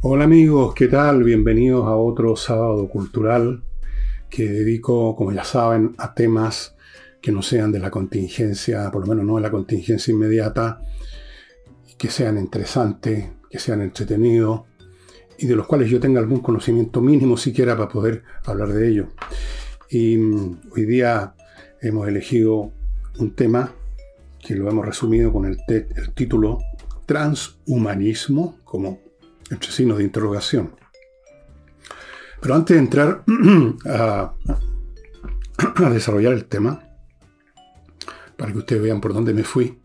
Hola amigos, ¿qué tal? Bienvenidos a otro sábado cultural que dedico, como ya saben, a temas que no sean de la contingencia, por lo menos no de la contingencia inmediata, que sean interesantes, que sean entretenidos y de los cuales yo tenga algún conocimiento mínimo siquiera para poder hablar de ello. Y mm, hoy día hemos elegido un tema que lo hemos resumido con el, el título Transhumanismo, como entre signos de interrogación. Pero antes de entrar a, a desarrollar el tema, para que ustedes vean por dónde me fui,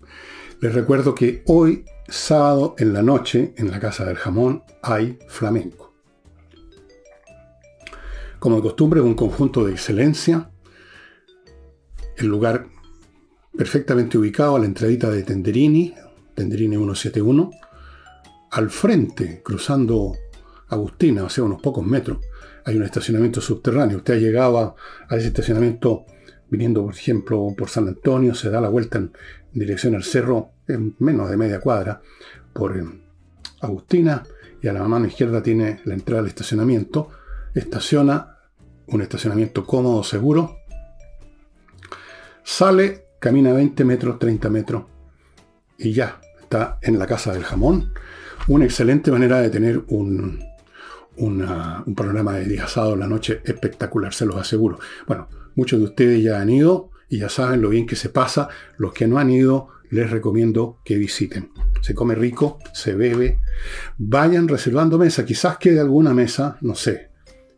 les recuerdo que hoy, sábado en la noche, en la Casa del Jamón, hay flamenco. Como de costumbre, un conjunto de excelencia, el lugar perfectamente ubicado a la entradita de Tenderini, Tenderini 171, al frente, cruzando Agustina, o sea, unos pocos metros, hay un estacionamiento subterráneo. Usted ha llegado a, ese estacionamiento viniendo, por ejemplo, por San Antonio, se da la vuelta en dirección al cerro, en menos de media cuadra, por eh, Agustina, y a la mano izquierda tiene la entrada al estacionamiento. Estaciona, un estacionamiento cómodo, seguro. Sale, camina 20 metros, 30 metros, y ya, está en la casa del jamón una excelente manera de tener un, un programa de día en la noche espectacular, se los aseguro. Bueno, muchos de ustedes ya han ido y ya saben lo bien que se pasa. Los que no han ido, les recomiendo que visiten. Se come rico, se bebe. Vayan reservando mesa. Quizás quede alguna mesa, no sé.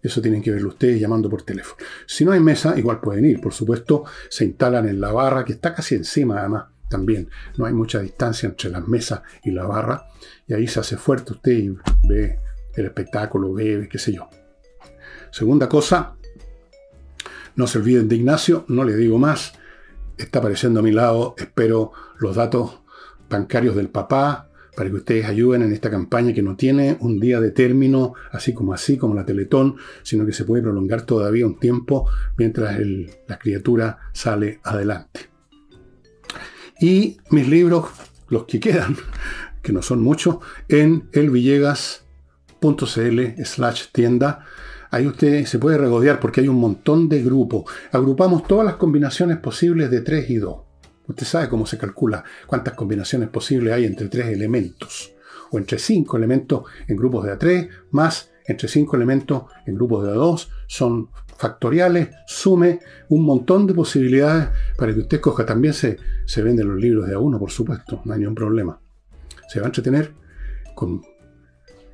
Eso tienen que verlo ustedes llamando por teléfono. Si no hay mesa, igual pueden ir. Por supuesto, se instalan en la barra, que está casi encima además también. No hay mucha distancia entre las mesas y la barra. Y ahí se hace fuerte usted y ve el espectáculo, bebe, qué sé yo. Segunda cosa, no se olviden de Ignacio, no le digo más. Está apareciendo a mi lado, espero los datos bancarios del papá para que ustedes ayuden en esta campaña que no tiene un día de término, así como así, como la Teletón, sino que se puede prolongar todavía un tiempo mientras la criatura sale adelante. Y mis libros, los que quedan, que no son muchos, en elvillegas.cl slash tienda. Ahí usted se puede regodear porque hay un montón de grupos. Agrupamos todas las combinaciones posibles de 3 y 2. Usted sabe cómo se calcula cuántas combinaciones posibles hay entre tres elementos. O entre cinco elementos en grupos de A3, más entre cinco elementos en grupos de A2. Son factoriales, sume un montón de posibilidades para que usted coja. También se, se venden los libros de A1, por supuesto, no hay ningún problema. Se va a entretener con,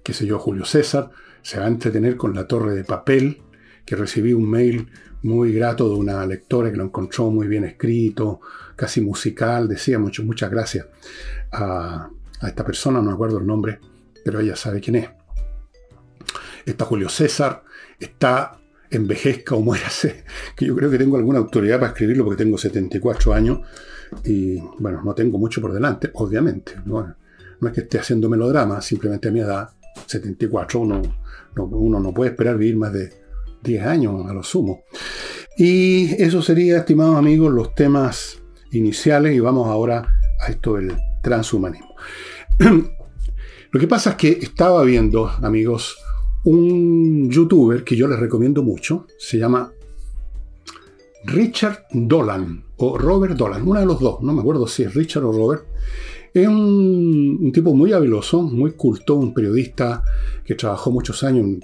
qué sé yo, Julio César, se va a entretener con La Torre de Papel, que recibí un mail muy grato de una lectora que lo encontró muy bien escrito, casi musical, decía mucho, muchas gracias a, a esta persona, no me acuerdo el nombre, pero ella sabe quién es. Está Julio César, está envejezca o muérase, que yo creo que tengo alguna autoridad para escribirlo porque tengo 74 años y bueno, no tengo mucho por delante, obviamente. No, no es que esté haciendo melodrama, simplemente a mi edad, 74, uno no, uno no puede esperar vivir más de 10 años a lo sumo. Y eso sería, estimados amigos, los temas iniciales y vamos ahora a esto del transhumanismo. Lo que pasa es que estaba viendo, amigos, un youtuber que yo les recomiendo mucho, se llama Richard Dolan o Robert Dolan, uno de los dos, no me acuerdo si es Richard o Robert. Es un, tipo muy habiloso, muy culto, un periodista que trabajó muchos años en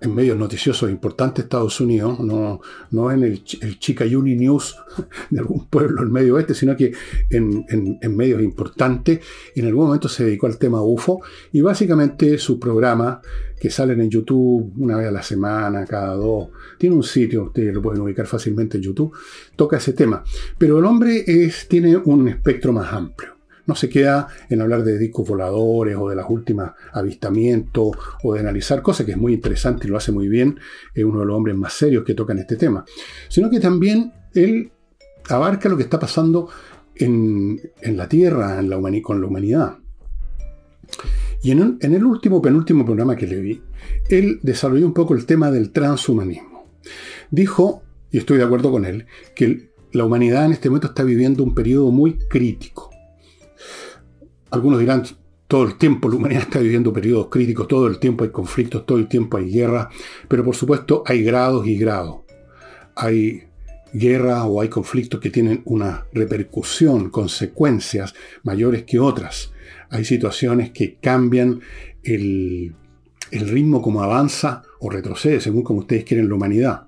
en medios noticiosos importantes de Estados Unidos, no, no en el, el Chicayuni News de algún pueblo del medio oeste, sino que en, en, medios importantes. En algún momento se dedicó al tema UFO y básicamente su programa, que salen en YouTube una vez a la semana, cada dos, tiene un sitio, ustedes lo pueden ubicar fácilmente en YouTube, toca ese tema. Pero el hombre es, tiene un espectro más amplio no se queda en hablar de discos voladores o de las últimas avistamientos o de analizar cosas, que es muy interesante y lo hace muy bien, es uno de los hombres más serios que tocan este tema, sino que también él abarca lo que está pasando en, la Tierra, en la con la humanidad. Y en, en el último, penúltimo programa que le vi, él desarrolló un poco el tema del transhumanismo. Dijo, y estoy de acuerdo con él, que la humanidad en este momento está viviendo un periodo muy crítico algunos dirán, todo el tiempo la humanidad está viviendo periodos críticos, todo el tiempo hay conflictos, todo el tiempo hay guerra, pero por supuesto hay grados y grados. Hay guerra o hay conflictos que tienen una repercusión, consecuencias mayores que otras. Hay situaciones que cambian el, el ritmo como avanza o retrocede, según como ustedes quieren la humanidad.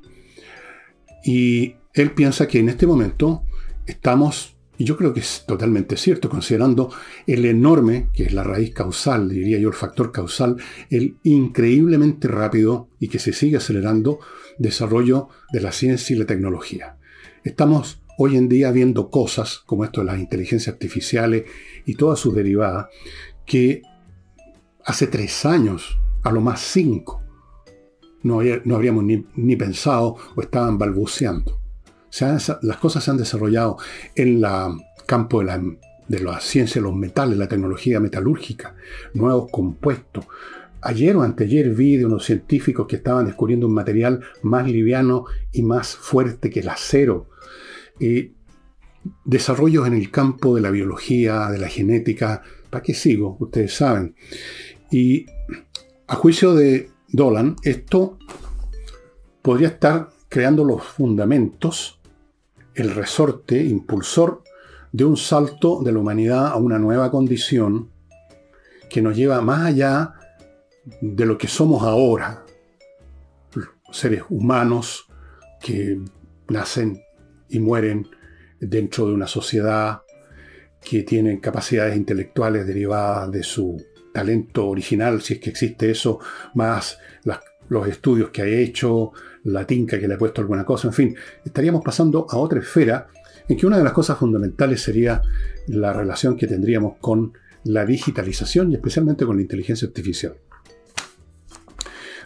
Y él piensa que en este momento estamos, y yo creo que es totalmente cierto, considerando el enorme, que es la raíz causal, diría yo, el factor causal, el increíblemente rápido y que se sigue acelerando desarrollo de la ciencia y la tecnología. Estamos hoy en día viendo cosas como esto de las inteligencias artificiales y todas sus derivadas, que hace tres años, a lo más cinco, no, habríamos ni, pensado o estaban balbuceando. Las cosas se han desarrollado en el campo de la, de ciencia de los metales, la tecnología metalúrgica, nuevos compuestos. Ayer o anteayer vi de unos científicos que estaban descubriendo un material más liviano y más fuerte que el acero. Desarrollos en el campo de la biología, de la genética. ¿Para qué sigo? Ustedes saben. Y a juicio de Dolan, esto podría estar creando los fundamentos, el resorte impulsor de un salto de la humanidad a una nueva condición que nos lleva más allá de lo que somos ahora, seres humanos que nacen y mueren dentro de una sociedad que tienen capacidades intelectuales derivadas de su talento original, si es que existe eso, más los estudios que ha hecho, la tinca que le ha puesto alguna cosa, en fin, estaríamos pasando a otra esfera en que una de las cosas fundamentales sería la relación que tendríamos con la digitalización y especialmente con la inteligencia artificial.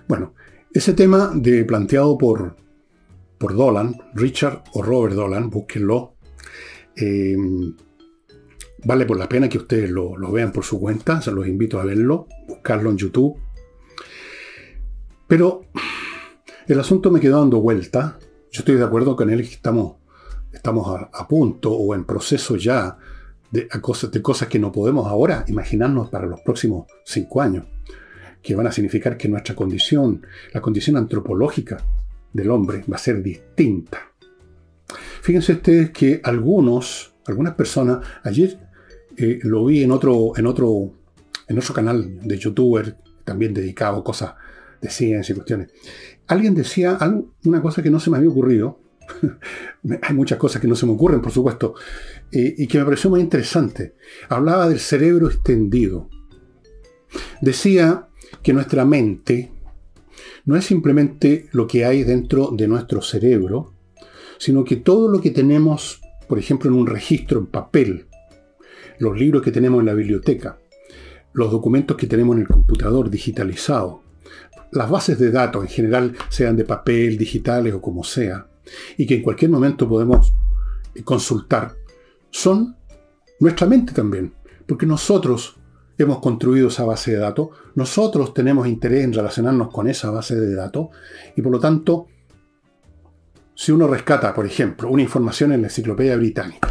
Bueno, ese tema de, planteado por, por Dolan, Richard o Robert Dolan, búsquenlo, eh, Vale por la pena que ustedes lo, vean por su cuenta, se los invito a verlo, buscarlo en YouTube. Pero el asunto me quedó dando vuelta. Yo estoy de acuerdo con él que estamos, estamos a, punto o en proceso ya de, cosas, de cosas que no podemos ahora imaginarnos para los próximos cinco años, que van a significar que nuestra condición, la condición antropológica del hombre va a ser distinta. Fíjense ustedes que algunos, algunas personas, ayer eh, lo vi en otro, en, otro, en otro canal de youtuber, también dedicado a cosas de ciencia cuestiones. Alguien decía una cosa que no se me había ocurrido. Hay muchas cosas que no se me ocurren, por supuesto, y que me pareció muy interesante. Hablaba del cerebro extendido. Decía que nuestra mente no es simplemente lo que hay dentro de nuestro cerebro, sino que todo lo que tenemos, por ejemplo, en un registro en papel, los libros que tenemos en la biblioteca, los documentos que tenemos en el computador digitalizado, las bases de datos en general, sean de papel, digitales o como sea, y que en cualquier momento podemos consultar, son nuestra mente también, porque nosotros hemos construido esa base de datos, nosotros tenemos interés en relacionarnos con esa base de datos, y por lo tanto, si uno rescata, por ejemplo, una información en la enciclopedia británica,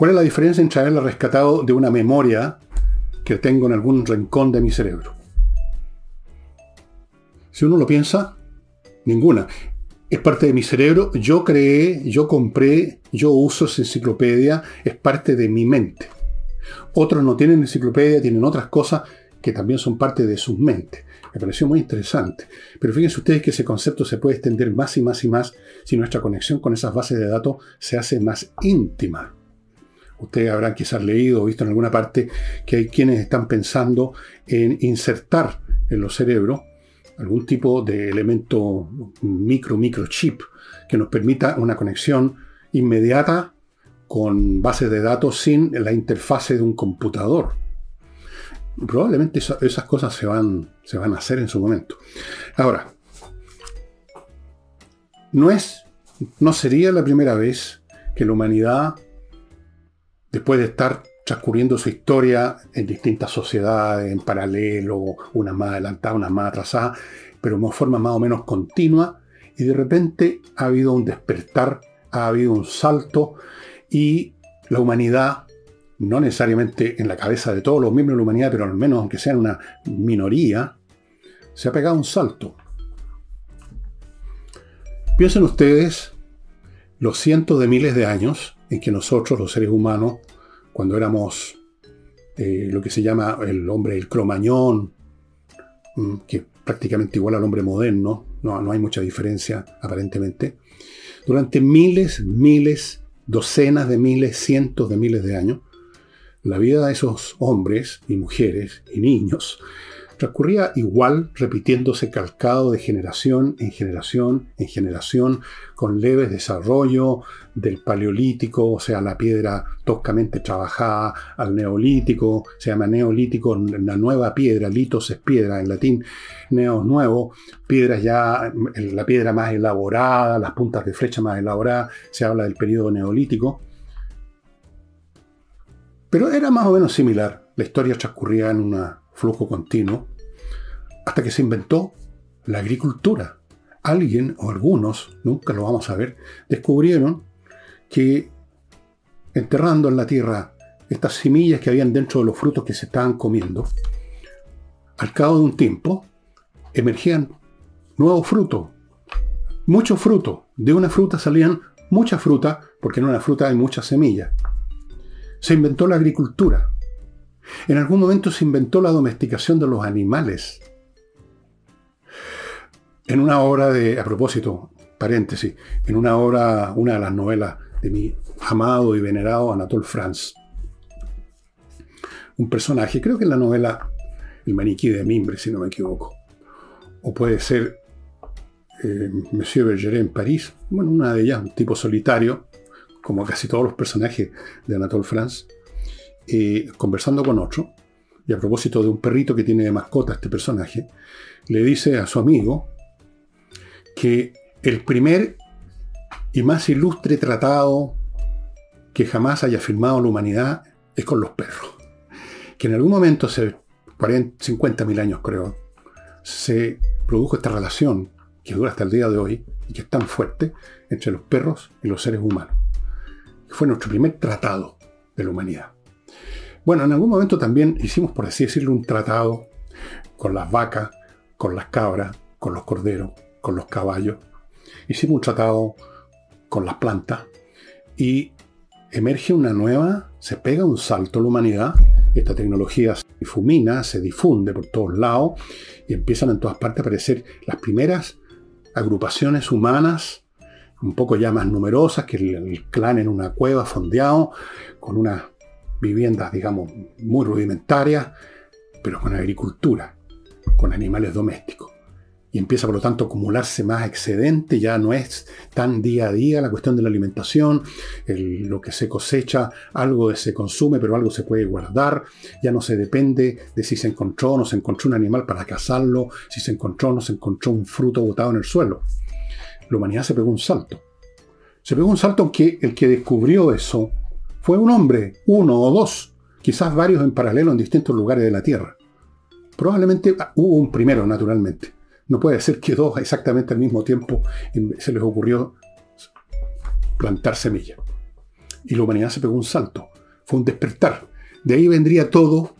¿Cuál es la diferencia entre haberla rescatado de una memoria que tengo en algún rincón de mi cerebro? Si uno lo piensa, ninguna. Es parte de mi cerebro, yo creé, yo compré, yo uso esa enciclopedia, es parte de mi mente. Otros no tienen enciclopedia, tienen otras cosas que también son parte de sus mentes. Me pareció muy interesante. Pero fíjense ustedes que ese concepto se puede extender más y más y más si nuestra conexión con esas bases de datos se hace más íntima. Ustedes habrán quizás leído o visto en alguna parte que hay quienes están pensando en insertar en los cerebros algún tipo de elemento micro, microchip que nos permita una conexión inmediata con bases de datos sin la interfase de un computador. Probablemente esas cosas se van, se van a hacer en su momento. Ahora, no es, no sería la primera vez que la humanidad después de estar transcurriendo su historia en distintas sociedades, en paralelo, unas más adelantadas, unas más atrasadas, pero de forma más o menos continua, y de repente ha habido un despertar, ha habido un salto, y la humanidad no necesariamente en la cabeza de todos los miembros de la humanidad, pero al menos aunque sean una minoría, se ha pegado un salto. Piensen ustedes los cientos de miles de años en que nosotros, los seres humanos, cuando éramos eh, lo que se llama el hombre, el cromañón, mm, que prácticamente igual al hombre moderno, no, no hay mucha diferencia aparentemente, durante miles, miles, docenas de miles, cientos de miles de años, la vida de esos hombres y mujeres y niños transcurría igual, repitiéndose calcado de generación en generación en generación, con leves desarrollo del paleolítico, o sea, la piedra toscamente trabajada, al neolítico, se llama neolítico, la nueva piedra, litos es piedra en latín, neos nuevo, piedras ya, la piedra más elaborada, las puntas de flecha más elaboradas, se habla del periodo neolítico. Pero era más o menos similar, la historia transcurría en un flujo continuo, hasta que se inventó la agricultura. Alguien o algunos, nunca lo vamos a ver, descubrieron que enterrando en la tierra estas semillas que habían dentro de los frutos que se estaban comiendo, al cabo de un tiempo emergían nuevos frutos, muchos frutos. De una fruta salían muchas frutas, porque en una fruta hay muchas semillas. Se inventó la agricultura. En algún momento se inventó la domesticación de los animales. En una obra de, a propósito, paréntesis, en una obra, una de las novelas de mi amado y venerado Anatole France, un personaje, creo que en la novela El maniquí de Mimbre, si no me equivoco, o puede ser eh, Monsieur Bergeret en París, bueno, una de ellas, un tipo solitario, como casi todos los personajes de Anatole France, eh, conversando con otro, y a propósito de un perrito que tiene de mascota este personaje, le dice a su amigo, que el primer y más ilustre tratado que jamás haya firmado la humanidad es con los perros. Que en algún momento, hace 50 mil años creo, se produjo esta relación que dura hasta el día de hoy y que es tan fuerte entre los perros y los seres humanos. Fue nuestro primer tratado de la humanidad. Bueno, en algún momento también hicimos, por así decirlo, un tratado con las vacas, con las cabras, con los corderos, con los caballos. Hicimos un tratado con las plantas y emerge una nueva, se pega un salto a la humanidad. Esta tecnología se difumina, se difunde por todos lados y empiezan en todas partes a aparecer las primeras agrupaciones humanas, un poco ya más numerosas que el, clan en una cueva fondeado, con unas viviendas, digamos, muy rudimentarias, pero con agricultura, con animales domésticos y empieza por lo tanto a acumularse más excedente, ya no es tan día a día la cuestión de la alimentación, lo que se cosecha, algo se consume, pero algo se puede guardar, ya no se depende de si se encontró o no se encontró un animal para cazarlo, si se encontró o no se encontró un fruto botado en el suelo. La humanidad se pegó un salto. Se pegó un salto aunque el que descubrió eso fue un hombre, uno o dos, quizás varios en paralelo en distintos lugares de la Tierra. Probablemente ah, hubo un primero, naturalmente no puede ser que dos exactamente al mismo tiempo se les ocurrió plantar semillas. Y la humanidad se pegó un salto. Fue un despertar. De ahí vendría todo,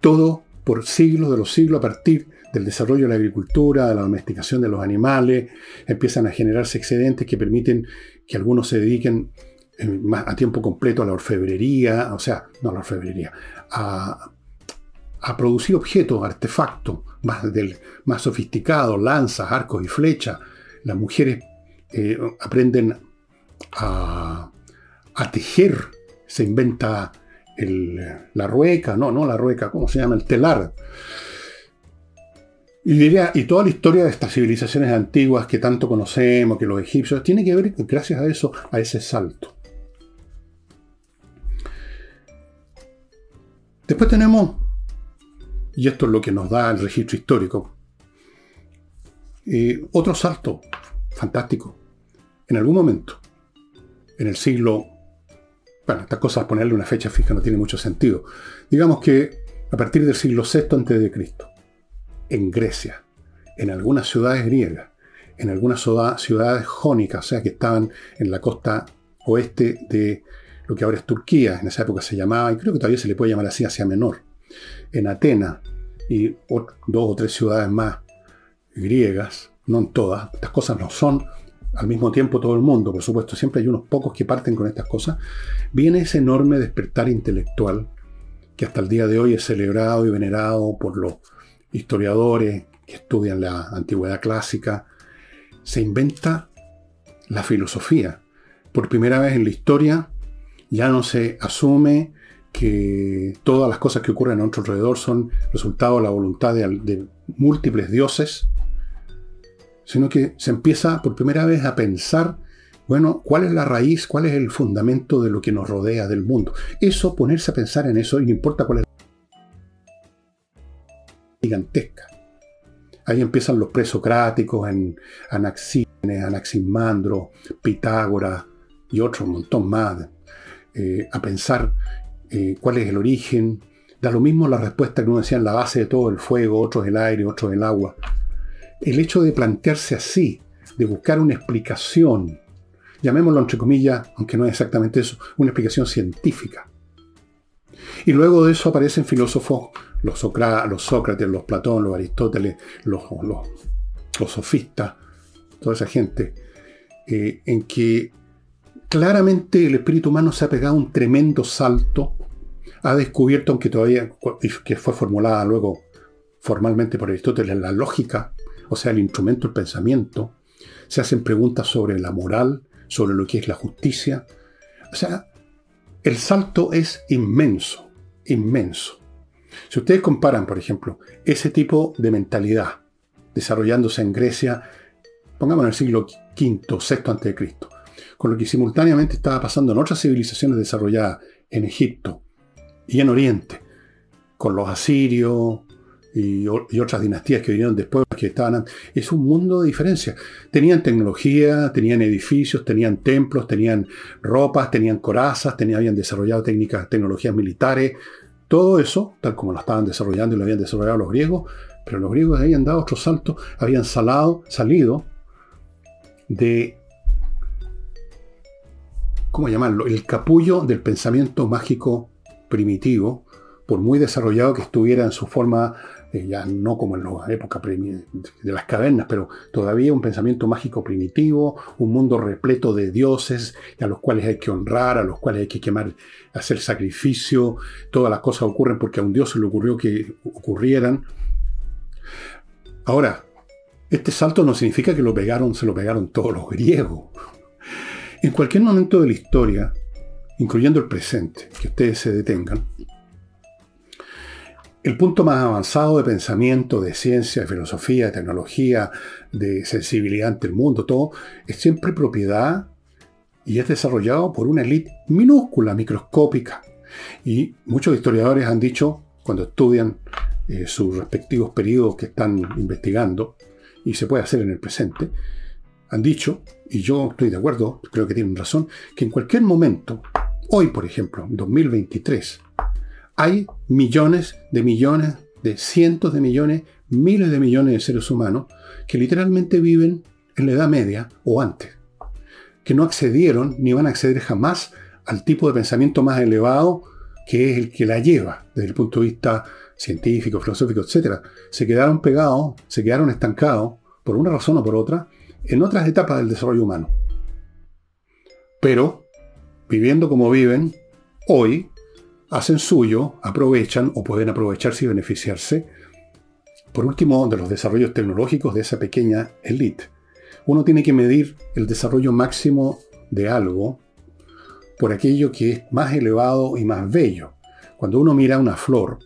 todo por siglos de los siglos a partir del desarrollo de la agricultura, de la domesticación de los animales, empiezan a generarse excedentes que permiten que algunos se dediquen a tiempo completo a la orfebrería, o sea, no a la orfebrería, a, a producir objetos, artefactos más, del, más sofisticados, lanzas, arcos y flechas. Las mujeres eh, aprenden a, tejer, se inventa la rueca, no, no la rueca, ¿cómo se llama? El telar. Y, diría, y toda la historia de estas civilizaciones antiguas que tanto conocemos, que los egipcios, tiene que ver, gracias a eso, a ese salto. Después tenemos y esto es lo que nos da el registro histórico. otro salto fantástico. En algún momento, en el siglo... Bueno, estas cosas, ponerle una fecha fija no tiene mucho sentido. Digamos que a partir del siglo VI a.C., en Grecia, en algunas ciudades griegas, en algunas ciudades jónicas, o sea, que estaban en la costa oeste de lo que ahora es Turquía, en esa época se llamaba, y creo que todavía se le puede llamar así, Asia Menor, en Atenas y dos o tres ciudades más griegas, no en todas, estas cosas no son al mismo tiempo todo el mundo, por supuesto, siempre hay unos pocos que parten con estas cosas, viene ese enorme despertar intelectual que hasta el día de hoy es celebrado y venerado por los historiadores que estudian la antigüedad clásica, se inventa la filosofía. Por primera vez en la historia ya no se asume que todas las cosas que ocurren a nuestro alrededor son resultado de la voluntad de, múltiples dioses, sino que se empieza por primera vez a pensar, bueno, ¿cuál es la raíz, cuál es el fundamento de lo que nos rodea del mundo? Eso, ponerse a pensar en eso, y no importa cuál es gigantesca. Ahí empiezan los presocráticos en Anaxímenes, Anaximandro, Pitágoras y otro montón más, eh, a pensar eh, cuál es el origen. Da lo mismo la respuesta que uno decía en la base de todo el fuego, otros el aire, otros el agua. El hecho de plantearse así, de buscar una explicación, llamémoslo entre comillas, aunque no es exactamente eso, una explicación científica. Y luego de eso aparecen filósofos los, Sócrates, los Platón, los Aristóteles, los, sofistas, toda esa gente, eh, en que claramente el espíritu humano se ha pegado un tremendo salto, ha descubierto, aunque todavía, que fue formulada luego formalmente por Aristóteles, la lógica, o sea, el instrumento del pensamiento, se hacen preguntas sobre la moral, sobre lo que es la justicia. O sea, el salto es inmenso, inmenso. Si ustedes comparan, por ejemplo, ese tipo de mentalidad desarrollándose en Grecia, pongamos en el siglo V, VI a.C., con lo que simultáneamente estaba pasando en otras civilizaciones desarrolladas en Egipto y en Oriente, con los asirios y, otras dinastías que vinieron después, que estaban... Es un mundo de diferencia. Tenían tecnología, tenían edificios, tenían templos, tenían ropas, tenían corazas, tenían, habían desarrollado técnicas, tecnologías militares, todo eso, tal como lo estaban desarrollando y lo habían desarrollado los griegos, pero los griegos habían dado otro salto, habían salado, salido de, ¿cómo llamarlo?, el capullo del pensamiento mágico primitivo, por muy desarrollado que estuviera en su forma eh, ya no como en la época de las cavernas, pero todavía un pensamiento mágico primitivo, un mundo repleto de dioses a los cuales hay que honrar, a los cuales hay que quemar, hacer sacrificio, todas las cosas ocurren porque a un dios se le ocurrió que ocurrieran. Ahora, este salto no significa que lo pegaron, se lo pegaron todos los griegos. En cualquier momento de la historia, incluyendo el presente, que ustedes se detengan, el punto más avanzado de pensamiento, de ciencia, de filosofía, de tecnología, de sensibilidad ante el mundo, todo, es siempre propiedad y es desarrollado por una élite minúscula, microscópica. Y muchos historiadores han dicho, cuando estudian eh, sus respectivos periodos que están investigando, y se puede hacer en el presente, han dicho, y yo estoy de acuerdo, creo que tienen razón, que en cualquier momento, hoy por ejemplo, 2023, hay millones de millones, de cientos de millones, miles de millones de seres humanos que literalmente viven en la Edad Media o antes, que no accedieron ni van a acceder jamás al tipo de pensamiento más elevado que es el que la lleva desde el punto de vista científico, filosófico, etc. Se quedaron pegados, se quedaron estancados, por una razón o por otra, en otras etapas del desarrollo humano. Pero, viviendo como viven, hoy hacen suyo, aprovechan o pueden aprovecharse y beneficiarse, por último, de los desarrollos tecnológicos de esa pequeña élite. Uno tiene que medir el desarrollo máximo de algo por aquello que es más elevado y más bello. Cuando uno mira una flor,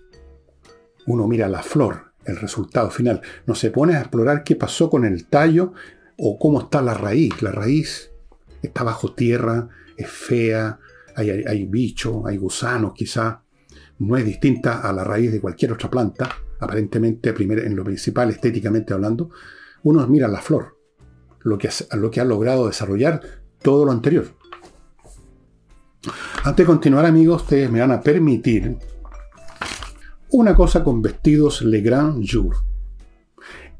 uno mira la flor, el resultado final. No se pone a explorar qué pasó con el tallo o cómo está la raíz. La raíz está bajo tierra, es fea, hay, bichos, hay gusanos quizá, no es distinta a la raíz de cualquier otra planta, aparentemente en lo principal, estéticamente hablando, uno mira la flor, lo que, lo que ha logrado desarrollar todo lo anterior. Antes de continuar, amigos, ustedes me van a permitir una cosa con vestidos Le Grand Jour.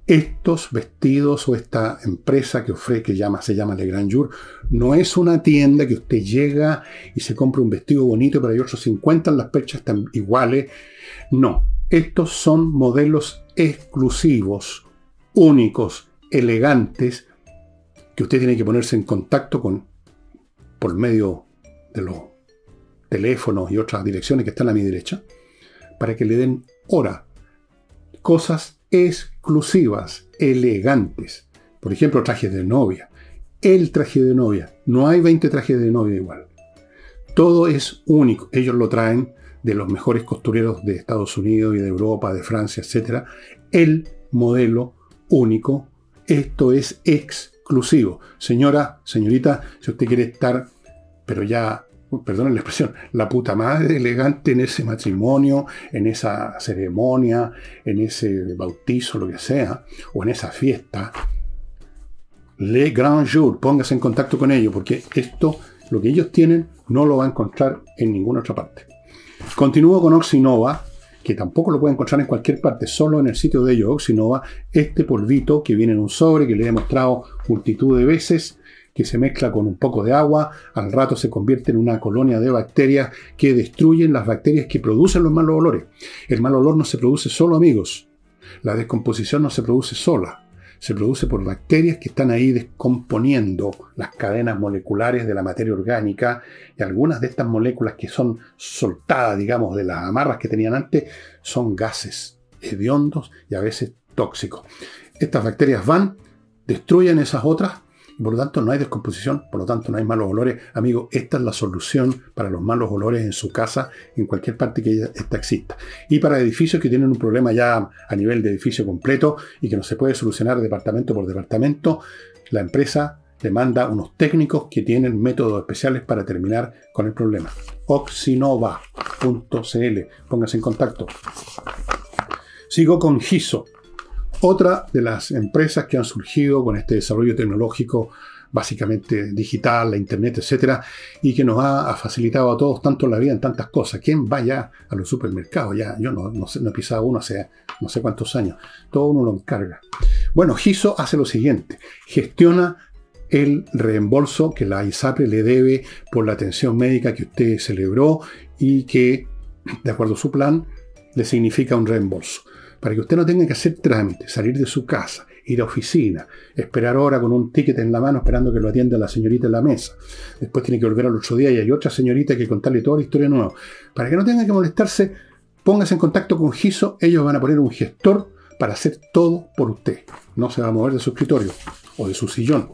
Estos vestidos o esta empresa que ofrece, que llama, se llama Le Grand Jour, no es una tienda que usted llega y se compra un vestido bonito, hay otros 50 las perchas están iguales. No, estos son modelos exclusivos, únicos, elegantes, que usted tiene que ponerse en contacto con por medio de los teléfonos y otras direcciones que están a mi derecha, para que le den hora. Cosas exclusivas, elegantes. Por ejemplo, trajes de novia. El traje de novia. No hay 20 trajes de novia igual. Todo es único. Ellos lo traen de los mejores costureros de Estados Unidos y de Europa, de Francia, etc. El modelo único. Esto es exclusivo. Señora, señorita, si usted quiere estar, pero ya perdonen la expresión, la puta madre elegante en ese matrimonio, en esa ceremonia, en ese bautizo, lo que sea, o en esa fiesta. Le Grand Jour, póngase en contacto con ellos, porque esto, lo que ellos tienen, no lo va a encontrar en ninguna otra parte. Continúo con Oxinova, que tampoco lo puede encontrar en cualquier parte, solo en el sitio de ellos, Oxinova, este polvito que viene en un sobre, que le he mostrado multitud de veces, que se mezcla con un poco de agua, al rato se convierte en una colonia de bacterias que destruyen las bacterias que producen los malos olores. El mal olor no se produce solo, amigos. La descomposición no se produce sola. Se produce por bacterias que están ahí descomponiendo las cadenas moleculares de la materia orgánica y algunas de estas moléculas que son soltadas, digamos, de las amarras que tenían antes, son gases hediondos y a veces tóxicos. Estas bacterias van, destruyen esas otras por lo tanto no hay descomposición, por lo tanto no hay malos olores. Amigo, esta es la solución para los malos olores en su casa, en cualquier parte que esta exista. Y para edificios que tienen un problema ya a nivel de edificio completo y que no se puede solucionar departamento por departamento, la empresa le manda unos técnicos que tienen métodos especiales para terminar con el problema. oxinova.cl. Póngase en contacto. Sigo con GISO. Otra de las empresas que han surgido con este desarrollo tecnológico básicamente digital, la internet, etcétera, y que nos ha, facilitado a todos tanto la vida en tantas cosas. ¿Quién va ya a los supermercados? Ya, yo no, no, he pisado uno hace no sé cuántos años. Todo uno lo encarga. Bueno, GISO hace lo siguiente: gestiona el reembolso que la ISAPRE le debe por la atención médica que usted celebró y que, de acuerdo a su plan, le significa un reembolso para que usted no tenga que hacer trámites, salir de su casa, ir a oficina, esperar hora con un ticket en la mano esperando que lo atienda la señorita en la mesa. Después tiene que volver al otro día y hay otra señorita que contarle toda la historia nueva. Para que no tenga que molestarse, póngase en contacto con GISO, ellos van a poner un gestor para hacer todo por usted. No se va a mover de su escritorio o de su sillón.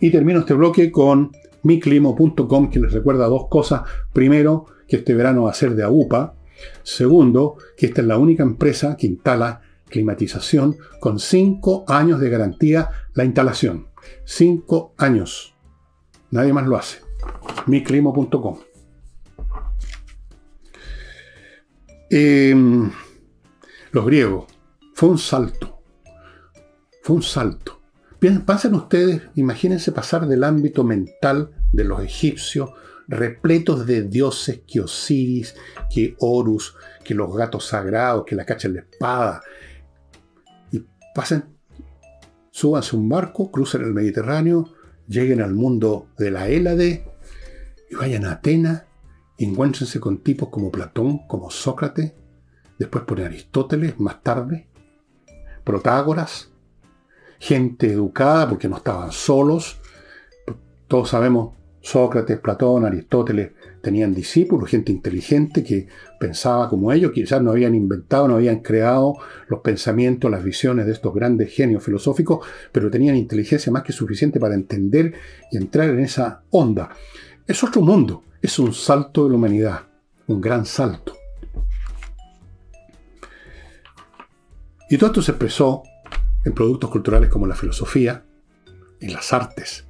Y termino este bloque con miclimo.com que les recuerda dos cosas. Primero, que este verano va a ser de AUPA, Segundo, que esta es la única empresa que instala climatización con 5 años de garantía la instalación. 5 años. Nadie más lo hace. miclimo.com. Em, los griegos. Fue un salto. Fue un salto. Pasen ustedes, imagínense pasar del ámbito mental de los egipcios repletos de dioses que Osiris, que Horus, que los gatos sagrados, que la cacha en la espada. Y pasen, súbanse un barco, crucen el Mediterráneo, lleguen al mundo de la Hélade y vayan a Atenas encuéntrense con tipos como Platón, como Sócrates, después por Aristóteles, más tarde, Protágoras, gente educada porque no estaban solos. Todos sabemos Sócrates, Platón, Aristóteles tenían discípulos, gente inteligente que pensaba como ellos, quizás no habían inventado, no habían creado los pensamientos, las visiones de estos grandes genios filosóficos, pero tenían inteligencia más que suficiente para entender y entrar en esa onda. Es otro mundo, es un salto de la humanidad, un gran salto. Y todo esto se expresó en productos culturales como la filosofía, en las artes.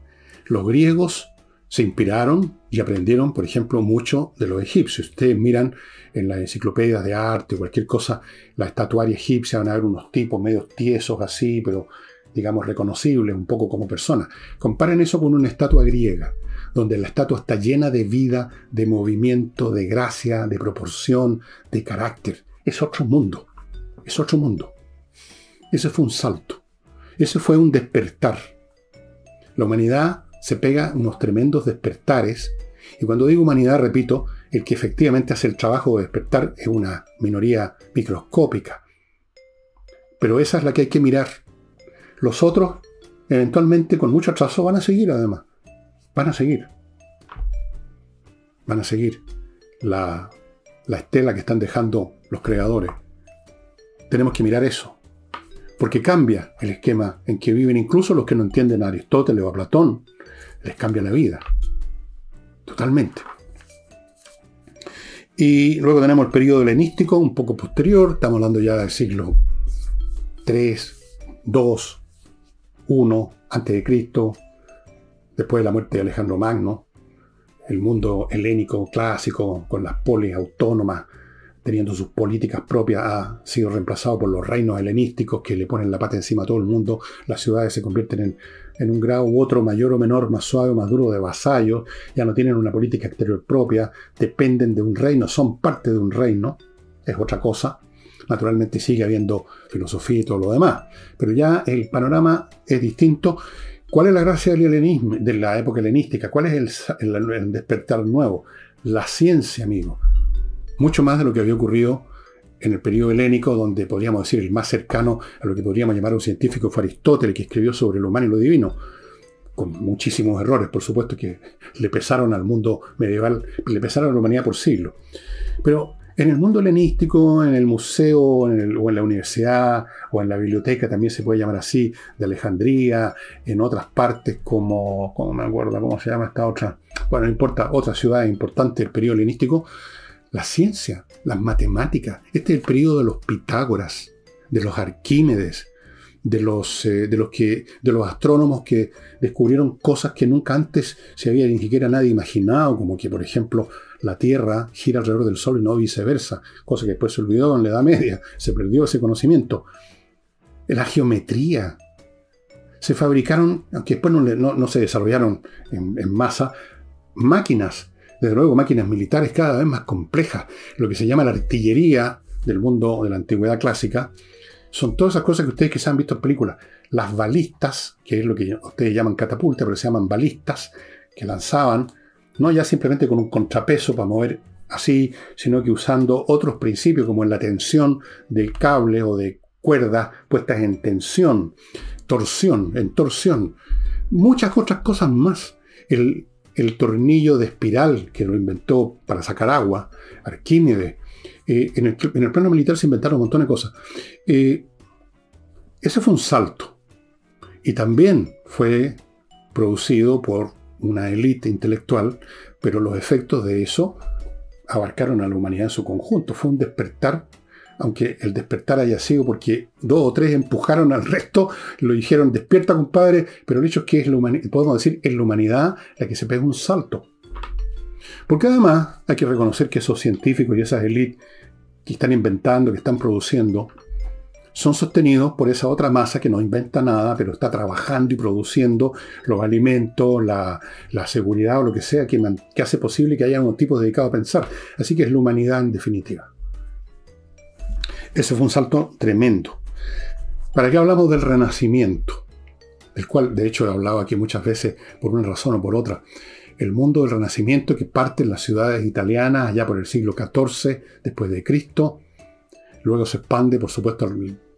Los griegos se inspiraron y aprendieron, por ejemplo, mucho de los egipcios. Ustedes miran en las enciclopedias de arte o cualquier cosa, la estatuaria egipcia, van a ver unos tipos medio tiesos así, pero digamos reconocibles un poco como personas. Comparen eso con una estatua griega, donde la estatua está llena de vida, de movimiento, de gracia, de proporción, de carácter. Es otro mundo. Es otro mundo. Ese fue un salto. Ese fue un despertar. La humanidad se pega unos tremendos despertares. Y cuando digo humanidad, repito, el que efectivamente hace el trabajo de despertar es una minoría microscópica. Pero esa es la que hay que mirar. Los otros, eventualmente, con mucho atraso, van a seguir además. Van a seguir. Van a seguir la, la estela que están dejando los creadores. Tenemos que mirar eso. Porque cambia el esquema en que viven incluso los que no entienden a Aristóteles o a Platón. Les cambia la vida. Totalmente. Y luego tenemos el periodo helenístico, un poco posterior. Estamos hablando ya del siglo 3, 2, 1 antes de Cristo, después de la muerte de Alejandro Magno, el mundo helénico clásico con las polis autónomas teniendo sus políticas propias ha sido reemplazado por los reinos helenísticos que le ponen la pata encima a todo el mundo. Las ciudades se convierten en, en un grado u otro mayor o menor, más suave o más duro de vasallos, ya no tienen una política exterior propia, dependen de un reino, son parte de un reino, es otra cosa. Naturalmente sigue habiendo filosofía y todo lo demás, pero ya el panorama es distinto. ¿Cuál es la gracia del helenismo, de la época helenística? ¿Cuál es el, el despertar nuevo? La ciencia, amigo. Mucho más de lo que había ocurrido en el periodo helénico, donde podríamos decir el más cercano a lo que podríamos llamar un científico fue Aristóteles, que escribió sobre lo humano y lo divino, con muchísimos errores, por supuesto, que le pesaron al mundo medieval, le pesaron a la humanidad por siglos. Pero en el mundo helenístico, en el museo o en la universidad o en la biblioteca, también se puede llamar así, de Alejandría, en otras partes como, ¿cómo me acuerdo cómo se llama esta otra? Bueno, no importa, otra ciudad importante del periodo helenístico, la ciencia, las matemáticas. Este es el periodo de los Pitágoras, de los Arquímedes, de los, eh, de los, de los astrónomos que descubrieron cosas que nunca antes se había ni siquiera nadie imaginado, como que, por ejemplo, la Tierra gira alrededor del Sol y no viceversa, cosa que después se olvidó en la Edad Media, se perdió ese conocimiento. La geometría. Se fabricaron, aunque después no, se desarrollaron en masa, máquinas, desde luego máquinas militares cada vez más complejas, lo que se llama la artillería del mundo de la antigüedad clásica, son todas esas cosas que ustedes quizás han visto en películas. Las balistas, que es lo que ustedes llaman catapulta, pero se llaman balistas, que lanzaban no ya simplemente con un contrapeso para mover así, sino que usando otros principios como en la tensión del cable o de cuerdas puestas en tensión, torsión, en torsión, muchas otras cosas más. El, tornillo de espiral que lo inventó para sacar agua, Arquímedes. Eh, en, el, plano militar se inventaron un montón de cosas. Eh, ese fue un salto. Y también fue producido por una élite intelectual, pero los efectos de eso abarcaron a la humanidad en su conjunto. Fue un despertar, aunque el despertar haya sido porque dos o tres empujaron al resto, lo dijeron, despierta compadre, pero el hecho es que es la podemos decir, es la humanidad la que se pega un salto. Porque además hay que reconocer que esos científicos y esas élites que están inventando, que están produciendo, son sostenidos por esa otra masa que no inventa nada, pero está trabajando y produciendo los alimentos, la, seguridad o lo que sea que, hace posible que haya un tipo dedicado a pensar. Así que es la humanidad en definitiva. Ese fue un salto tremendo. ¿Para qué hablamos del renacimiento? Del cual, de hecho, he hablado aquí muchas veces por una razón o por otra. El mundo del renacimiento que parte en las ciudades italianas allá por el siglo XIV después de Cristo, Luego se expande, por supuesto,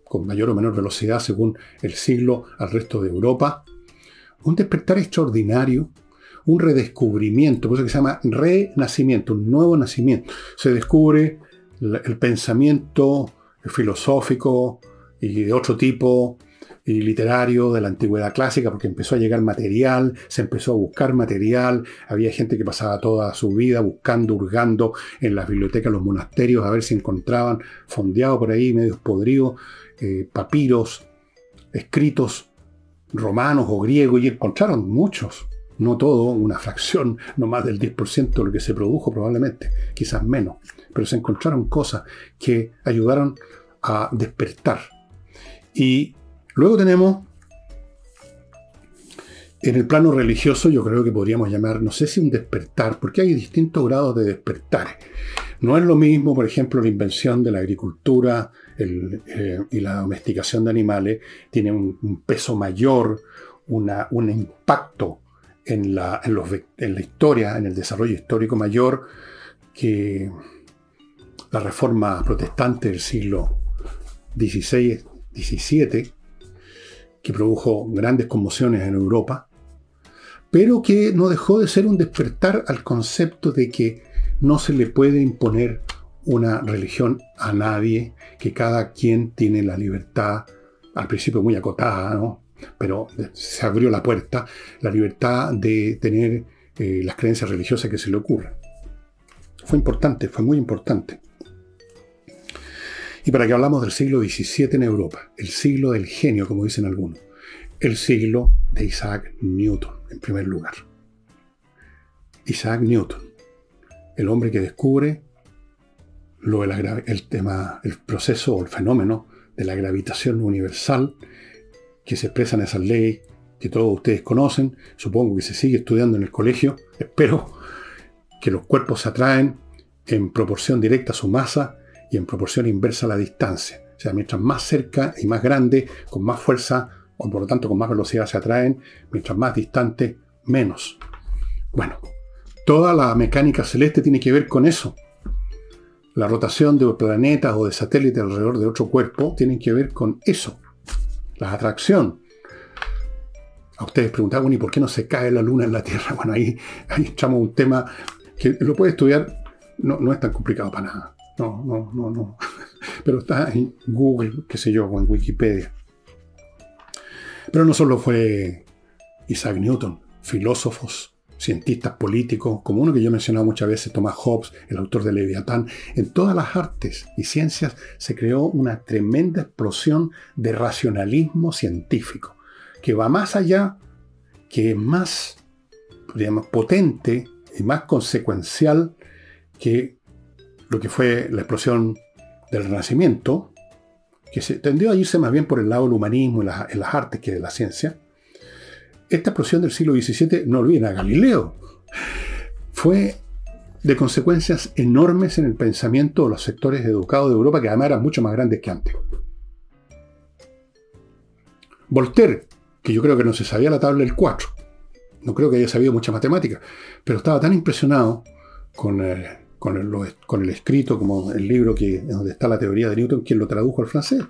con mayor o menor velocidad según el siglo al resto de Europa. Un despertar extraordinario, un redescubrimiento, por eso que se llama renacimiento, un nuevo nacimiento. Se descubre el pensamiento filosófico y de otro tipo, y literario de la antigüedad clásica, porque empezó a llegar material, se empezó a buscar material, había gente que pasaba toda su vida buscando, hurgando en las bibliotecas, los monasterios, a ver si encontraban fondeado por ahí, medios podridos, eh, papiros, escritos romanos o griegos, y encontraron muchos, no todo, una fracción, no más del 10% de lo que se produjo probablemente, quizás menos, pero se encontraron cosas que ayudaron a despertar. Y Luego tenemos En el plano religioso yo creo que podríamos llamar, no sé si un despertar, porque hay distintos grados de despertar. No es lo mismo, por ejemplo, la invención de la agricultura eh, y la domesticación de animales, tiene un, peso mayor, un impacto en la, en la historia, en el desarrollo histórico mayor que la reforma protestante del siglo XVI, XVII, que produjo grandes conmociones en Europa, pero que no dejó de ser un despertar al concepto de que no se le puede imponer una religión a nadie, que cada quien tiene la libertad, al principio muy acotada, pero se abrió la puerta, la libertad de tener eh, las creencias religiosas que se le ocurran. Fue importante, fue muy importante. Y para que hablamos del siglo XVII en Europa, el siglo del genio, como dicen algunos, el siglo de Isaac Newton, en primer lugar. Isaac Newton, el hombre que descubre lo el tema, el proceso o el fenómeno de la gravitación universal que se expresa en esa ley que todos ustedes conocen, supongo que se sigue estudiando en el colegio, espero que los cuerpos se atraen en proporción directa a su masa y en proporción inversa a la distancia. O sea, mientras más cerca y más grande, con más fuerza, o por lo tanto con más velocidad se atraen, mientras más distante, menos. Bueno, toda la mecánica celeste tiene que ver con eso. La rotación de planetas o de satélites alrededor de otro cuerpo tiene que ver con eso. La atracción. A ustedes preguntaban, ¿y por qué no se cae la luna en la Tierra? Bueno, ahí, ahí echamos un tema que lo puede estudiar, no, no es tan complicado para nada. No, no, no, no. Pero está en Google, qué sé yo, o en Wikipedia. Pero no solo fue Isaac Newton, filósofos, cientistas políticos, como uno que yo he mencionado muchas veces, Thomas Hobbes, el autor de Leviatán, en todas las artes y ciencias se creó una tremenda explosión de racionalismo científico, que va más allá, que es más, digamos, potente y más consecuencial que lo que fue la explosión del Renacimiento, que se tendió a irse más bien por el lado del humanismo en, las artes que de la ciencia, esta explosión del siglo XVII, no olviden a Galileo, fue de consecuencias enormes en el pensamiento de los sectores educados de Europa, que además eran mucho más grandes que antes. Voltaire, que yo creo que no se sabía la tabla del 4, no creo que haya sabido mucha matemática, pero estaba tan impresionado con, eh, con, el, con el escrito, como el libro que, donde está la teoría de Newton, quien lo tradujo al francés.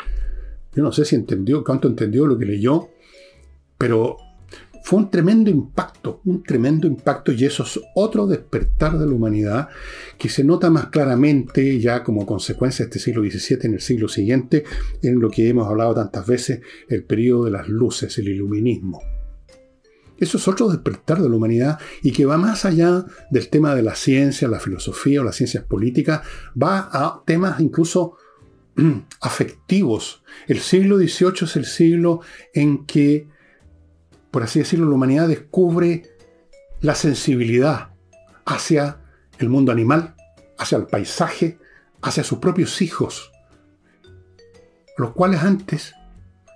Yo no sé si entendió, cuánto entendió lo que leyó, pero fue un tremendo impacto, un tremendo impacto y eso es otro despertar de la humanidad que se nota más claramente ya como consecuencia de este siglo XVII en el siglo siguiente, en lo que hemos hablado tantas veces, el periodo de las luces, el iluminismo. Eso es otro despertar de la humanidad y que va más allá del tema de la ciencia, la filosofía o las ciencias políticas, va a temas incluso afectivos. El siglo XVIII es el siglo en que, por así decirlo, la humanidad descubre la sensibilidad hacia el mundo animal, hacia el paisaje, hacia sus propios hijos, los cuales antes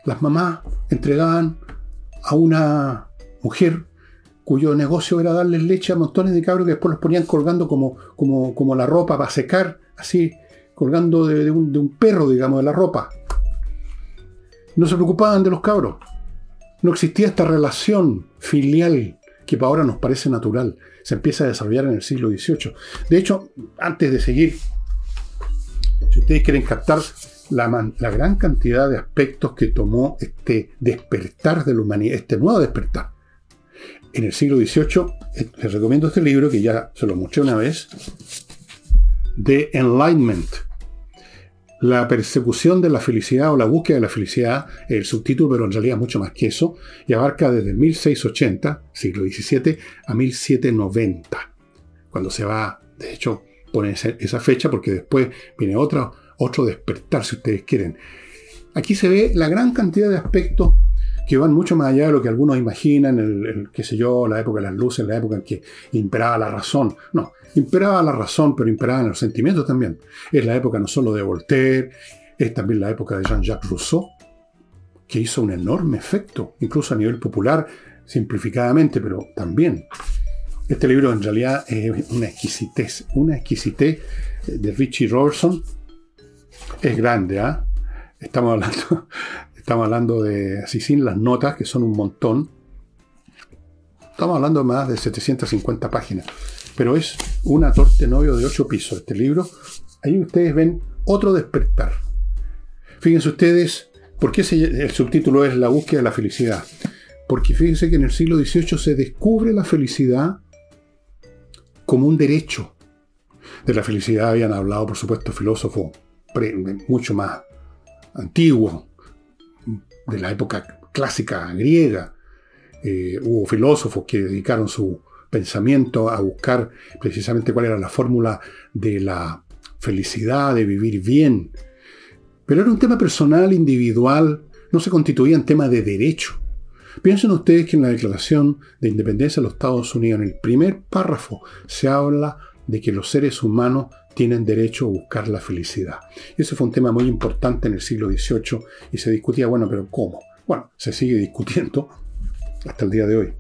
las mamás entregaban a una mujer cuyo negocio era darles leche a montones de cabros que después los ponían colgando como, como, como la ropa para secar, así, colgando de, un, de un perro, digamos, de la ropa. No se preocupaban de los cabros. No existía esta relación filial que para ahora nos parece natural. Se empieza a desarrollar en el siglo XVIII. De hecho, antes de seguir, si ustedes quieren captar la, gran cantidad de aspectos que tomó este despertar de la humanidad, este nuevo despertar, en el siglo XVIII, eh, les recomiendo este libro que ya se lo mostré una vez, The Enlightenment. La persecución de la felicidad o la búsqueda de la felicidad, el subtítulo, pero en realidad mucho más que eso, y abarca desde 1680, siglo XVII, a 1790, cuando se va, de hecho, pone esa fecha porque después viene otro, otro despertar, si ustedes quieren. Aquí se ve la gran cantidad de aspectos que van mucho más allá de lo que algunos imaginan, el, qué sé yo, la época de las luces, la época en que imperaba la razón. No, imperaba la razón, pero imperaban los sentimientos también. Es la época no solo de Voltaire, es también la época de Jean-Jacques Rousseau, que hizo un enorme efecto, incluso a nivel popular. simplificadamente, pero también. Este libro en realidad es una exquisitez, una exquisitez de Richie Robertson. Es grande, ¿ah? Estamos hablando, estamos hablando de, así sin las notas, que son un montón. Estamos hablando de más de 750 páginas. Pero es una torte novio de 8 pisos este libro. Ahí ustedes ven otro despertar. Fíjense ustedes, ¿por qué el subtítulo es La búsqueda de la felicidad? Porque fíjense que en el siglo XVIII se descubre la felicidad como un derecho. De la felicidad habían hablado, por supuesto, filósofos mucho más antiguos, de la época clásica griega. Eh, hubo filósofos que dedicaron su pensamiento a buscar precisamente cuál era la fórmula de la felicidad, de vivir bien. Pero era un tema personal, individual, no se constituía en tema de derecho. Piensen ustedes que en la Declaración de Independencia de los Estados Unidos, en el primer párrafo, se habla de que los seres humanos tienen derecho a buscar la felicidad. Y ese fue un tema muy importante en el siglo XVIII y se discutía, bueno, pero ¿cómo? Bueno, se sigue discutiendo hasta el día de hoy.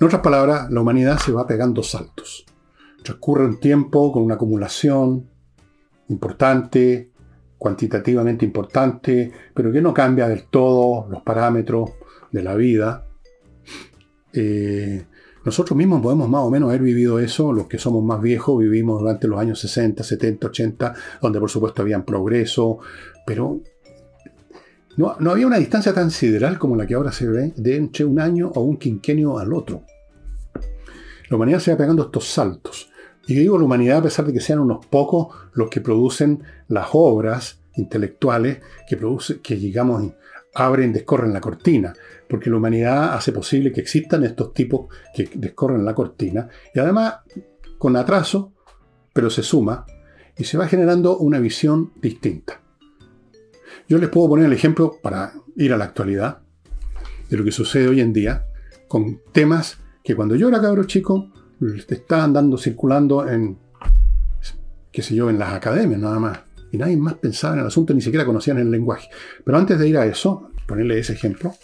En otras palabras, la humanidad se va pegando saltos. Transcurre un tiempo con una acumulación importante, cuantitativamente importante, pero que no cambia del todo los parámetros de la vida. Eh, nosotros mismos podemos más o menos haber vivido eso, los que somos más viejos vivimos durante los años 60, 70, 80, donde por supuesto había progreso, pero no, no, había una distancia tan sideral como la que ahora se ve de entre un año o un quinquenio al otro. La humanidad se va pegando estos saltos. Y digo la humanidad a pesar de que sean unos pocos los que producen las obras intelectuales que, produce, que digamos, abren, descorren la cortina, porque la humanidad hace posible que existan estos tipos que descorren la cortina, y además con atraso, pero se suma, y se va generando una visión distinta. Yo les puedo poner el ejemplo para ir a la actualidad de lo que sucede hoy en día con temas que cuando yo era cabro chico estaban andando circulando en, qué sé yo, en las academias nada más. Y nadie más pensaba en el asunto, ni siquiera conocían el lenguaje. Pero antes de ir a eso, ponerle ese ejemplo,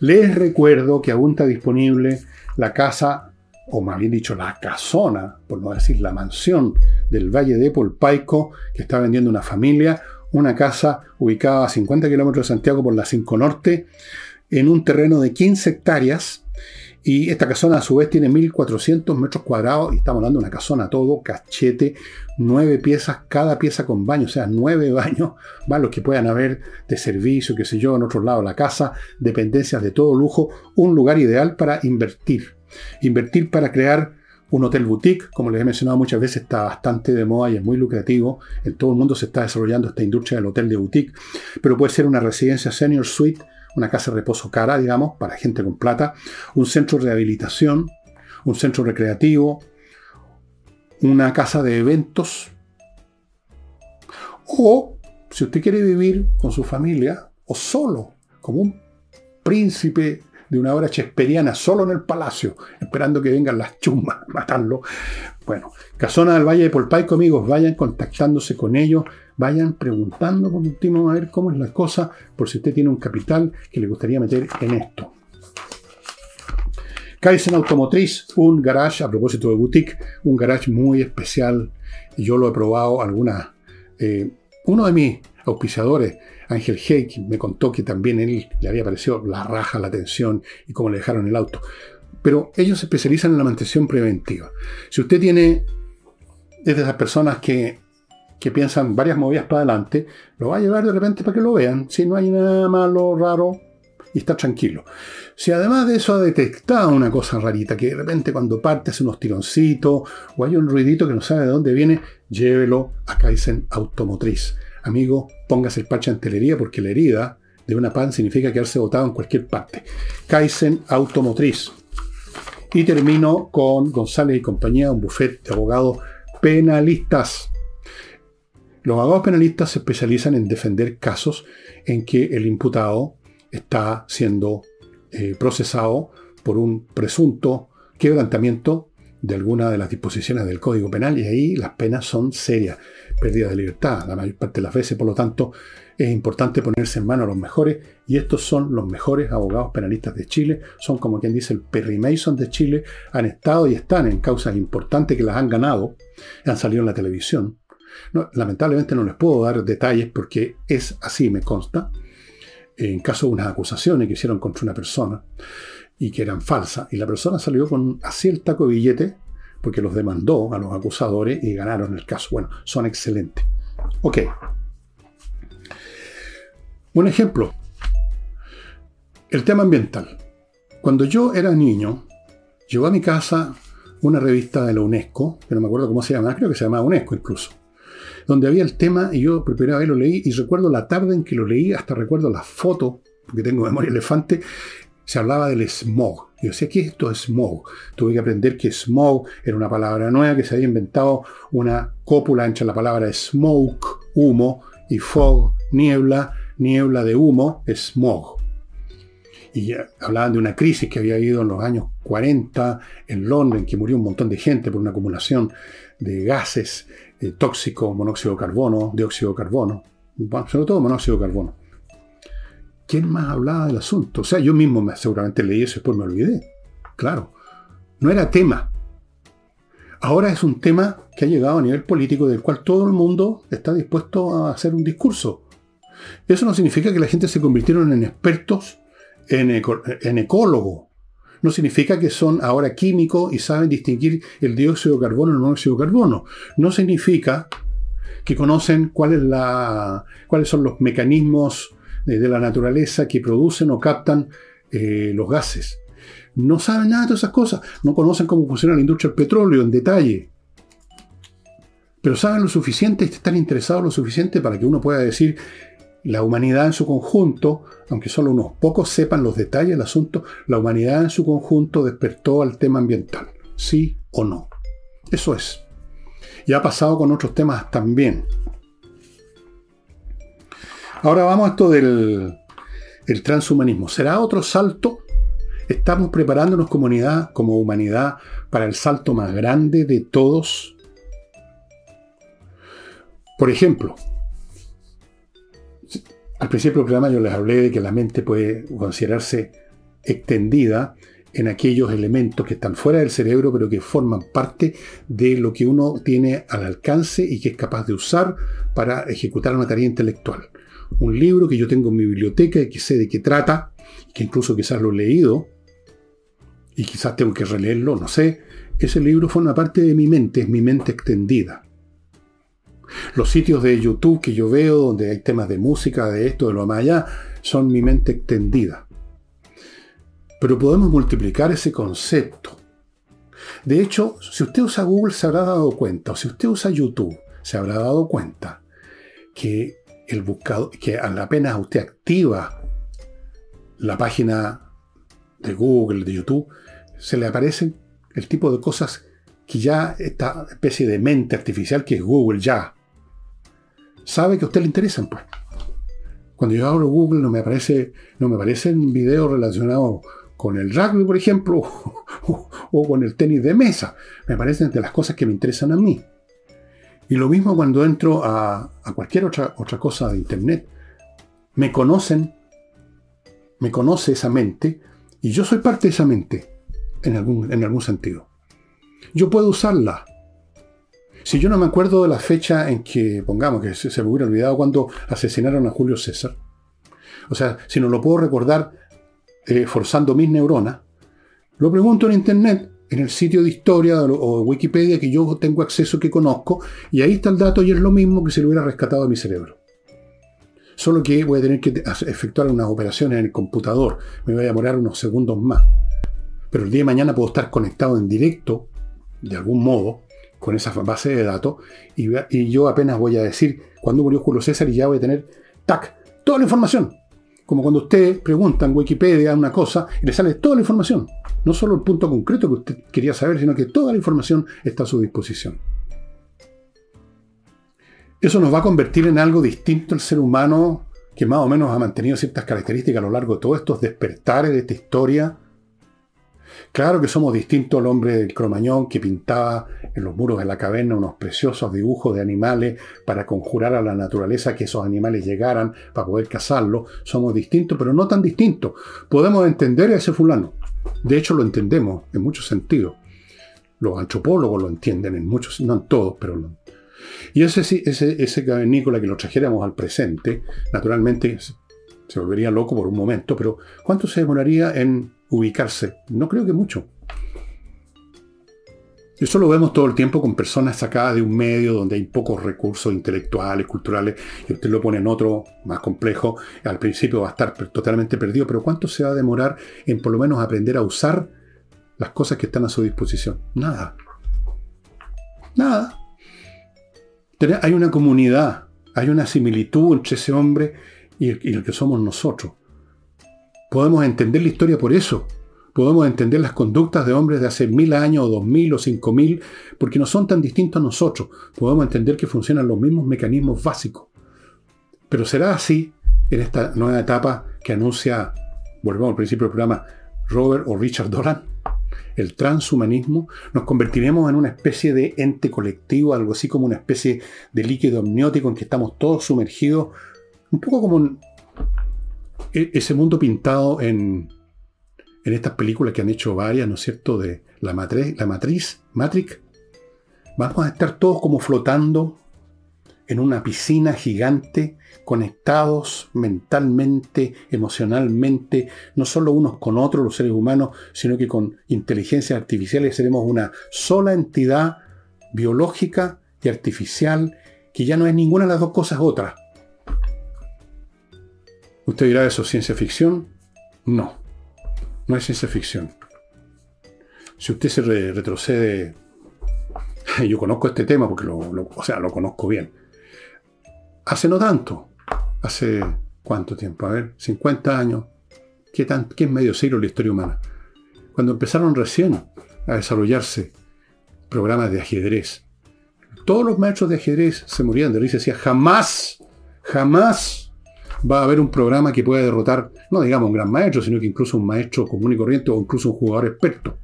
les recuerdo que aún está disponible la casa, o más bien dicho, la casona, por no decir la mansión del Valle de Polpaico, que está vendiendo una familia, una casa ubicada a 50 kilómetros de Santiago por la 5 Norte, en un terreno de 15 hectáreas, y esta casona a su vez tiene 1400 metros cuadrados y estamos hablando de una casona todo, cachete, nueve piezas, cada pieza con baño, o sea, nueve baños, más los que puedan haber de servicio, qué sé yo, en otro lado la casa, dependencias de todo lujo, un lugar ideal para invertir. Invertir para crear un hotel boutique, como les he mencionado muchas veces, está bastante de moda y es muy lucrativo. En todo el mundo se está desarrollando esta industria del hotel de boutique, pero puede ser una residencia senior suite una casa de reposo cara, digamos, para gente con plata, un centro de rehabilitación, un centro recreativo, una casa de eventos, o si usted quiere vivir con su familia o solo, como un príncipe de una obra chesperiana, solo en el palacio, esperando que vengan las chumas a matarlo. Bueno, Casona del Valle de Polpaico, amigos, vayan contactándose con ellos, vayan preguntando por último a ver cómo es la cosa, por si usted tiene un capital que le gustaría meter en esto. Kaizen Automotriz, un garage, a propósito de boutique, un garage muy especial. Yo lo he probado algunas. Eh, uno de mis auspiciadores, Ángel Heik, me contó que también él le había parecido la raja, la tensión y cómo le dejaron el auto. Pero ellos se especializan en la mantención preventiva. Si usted tiene, es de esas personas que que piensan varias movidas para adelante, lo va a llevar de repente para que lo vean, si no hay nada malo, raro, y está tranquilo. Si además de eso ha detectado una cosa rarita, que de repente cuando parte hace unos tironcitos, o hay un ruidito que no sabe de dónde viene, llévelo a Kaizen Automotriz. Amigo, póngase el parche en telería porque la herida de una pan significa quedarse botado en cualquier parte. Kaizen Automotriz. Y termino con González y compañía, un buffet de abogados penalistas. Los abogados penalistas se especializan en defender casos en que el imputado está siendo eh, procesado por un presunto quebrantamiento de alguna de las disposiciones del Código Penal y ahí las penas son serias. pérdida de libertad la mayor parte de las veces, por lo tanto es importante ponerse en manos a los mejores y estos son los mejores abogados penalistas de Chile, son como quien dice el Perry Mason de Chile, han estado y están en causas importantes que las han ganado, han salido en la televisión. Lamentablemente no les puedo dar detalles porque es así, me consta, en caso de unas acusaciones que hicieron contra una persona y que eran falsas, y la persona salió con así el taco de billete porque los demandó a los acusadores y ganaron el caso. Bueno, son excelentes. Ok. Un ejemplo. El tema ambiental. Cuando yo era niño, llegó a mi casa una revista de la UNESCO, que no me acuerdo cómo se llama, creo que se llamaba UNESCO incluso, donde había el tema y yo por primera vez lo leí y recuerdo la tarde en que lo leí, hasta recuerdo la foto, porque tengo memoria elefante, se hablaba del smog. Yo decía, ¿qué es esto smog? Tuve que aprender que smog era una palabra nueva que se había inventado una cópula entre la palabra smoke, humo, y fog, niebla, niebla de humo, smog. Y hablaban de una crisis que había habido en los años 40 en Londres, en que murió un montón de gente por una acumulación de gases eh, tóxicos, monóxido de carbono, dióxido de carbono, sobre todo monóxido de carbono. ¿quién más hablaba del asunto? O sea, yo mismo me, seguramente leí eso y después me olvidé. Claro, no era tema. Ahora es un tema que ha llegado a nivel político del cual todo el mundo está dispuesto a hacer un discurso. Eso no significa que la gente se convirtieron en expertos en, en ecólogos. No significa que son ahora químicos y saben distinguir el dióxido de carbono y el monóxido de carbono. No significa que conocen cuáles son los mecanismos de la naturaleza que producen o captan eh, los gases. No saben nada de todas esas cosas. No conocen cómo funciona la industria del petróleo en detalle. Pero saben lo suficiente, están interesados lo suficiente para que uno pueda decir la humanidad en su conjunto, aunque solo unos pocos sepan los detalles del asunto, la humanidad en su conjunto despertó al tema ambiental. ¿Sí o no? Eso es. Y ha pasado con otros temas también. Ahora vamos a esto del transhumanismo. ¿Será otro salto? ¿Estamos preparándonos como, como humanidad para el salto más grande de todos? Por ejemplo, al principio del programa yo les hablé de que la mente puede considerarse extendida en aquellos elementos que están fuera del cerebro, pero que forman parte de lo que uno tiene al alcance y que es capaz de usar para ejecutar una tarea intelectual un libro que yo tengo en mi biblioteca y que sé de qué trata, que incluso quizás lo he leído, y quizás tengo que releerlo, no sé, ese libro forma parte de mi mente, es mi mente extendida. Los sitios de YouTube que yo veo, donde hay temas de música, de esto, de lo más allá, son mi mente extendida. Pero podemos multiplicar ese concepto. De hecho, si usted usa Google se habrá dado cuenta, o si usted usa YouTube se habrá dado cuenta, que el buscador, que apenas usted activa la página de Google, de YouTube, se le aparecen el tipo de cosas que ya esta especie de mente artificial que es Google ya sabe que a usted le interesan, pues. Cuando yo abro Google no me aparece, no me aparecen videos relacionados con el rugby, por ejemplo, o, con el tenis de mesa. Me aparecen de las cosas que me interesan a mí. Y lo mismo cuando entro a, cualquier otra, otra cosa de Internet. Me conocen, me conoce esa mente, y yo soy parte de esa mente, en algún, en algún sentido. Yo puedo usarla. Si yo no me acuerdo de la fecha en que, pongamos, que se, me hubiera olvidado cuando asesinaron a Julio César, o sea, si no lo puedo recordar eh, forzando mis neuronas, lo pregunto en Internet en el sitio de historia o Wikipedia que yo tengo acceso, que conozco, y ahí está el dato y es lo mismo que si lo hubiera rescatado de mi cerebro. Solo que voy a tener que efectuar unas operaciones en el computador, me voy a demorar unos segundos más. Pero el día de mañana puedo estar conectado en directo, de algún modo, con esa base de datos, y, yo apenas voy a decir cuándo murió Julio César y ya voy a tener, tac, toda la información. Como cuando usted pregunta en Wikipedia una cosa y le sale toda la información. No solo el punto concreto que usted quería saber, sino que toda la información está a su disposición. Eso nos va a convertir en algo distinto al ser humano que más o menos ha mantenido ciertas características a lo largo de todos estos despertares de esta historia. Claro que somos distintos al hombre del cromañón que pintaba en los muros de la caverna unos preciosos dibujos de animales para conjurar a la naturaleza que esos animales llegaran para poder cazarlos. Somos distintos, pero no tan distintos. Podemos entender a ese fulano. De hecho, lo entendemos en muchos sentidos. Los antropólogos lo entienden en muchos, no en todos, pero lo, y ese, ese, ese cavernícola que lo trajéramos al presente, naturalmente se volvería loco por un momento, pero ¿cuánto se demoraría en ubicarse? No creo que mucho. Eso lo vemos todo el tiempo con personas sacadas de un medio donde hay pocos recursos intelectuales, culturales, y usted lo pone en otro más complejo. Al principio va a estar totalmente perdido, pero ¿cuánto se va a demorar en por lo menos aprender a usar las cosas que están a su disposición? Nada. Nada. Hay una comunidad, hay una similitud entre ese hombre y el, que somos nosotros. Podemos entender la historia por eso. Podemos entender las conductas de hombres de hace mil años, o dos mil, o cinco mil, porque no son tan distintos a nosotros. Podemos entender que funcionan los mismos mecanismos básicos. Pero será así en esta nueva etapa que anuncia, volvemos al principio del programa, Robert o Richard Doran, el transhumanismo, nos convertiremos en una especie de ente colectivo, algo así como una especie de líquido amniótico en que estamos todos sumergidos un poco como ese mundo pintado en, en estas películas que han hecho varias, ¿no es cierto?, de la matriz, la matriz, Matrix. Vamos a estar todos como flotando en una piscina gigante, conectados mentalmente, emocionalmente, no solo unos con otros, los seres humanos, sino que con inteligencias artificiales seremos una sola entidad biológica y artificial que ya no es ninguna de las dos cosas otra. ¿Usted dirá eso ciencia ficción? No, no es ciencia ficción. Si usted se retrocede, yo conozco este tema porque lo, o sea, lo conozco bien. Hace no tanto, hace cuánto tiempo, a ver, 50 años, ¿qué, tan, qué es medio siglo la historia humana? Cuando empezaron recién a desarrollarse programas de ajedrez, todos los maestros de ajedrez se morían de risa y decían, jamás, jamás va a haber un programa que pueda derrotar, no digamos un gran maestro, sino que incluso un maestro común y corriente o incluso un jugador experto.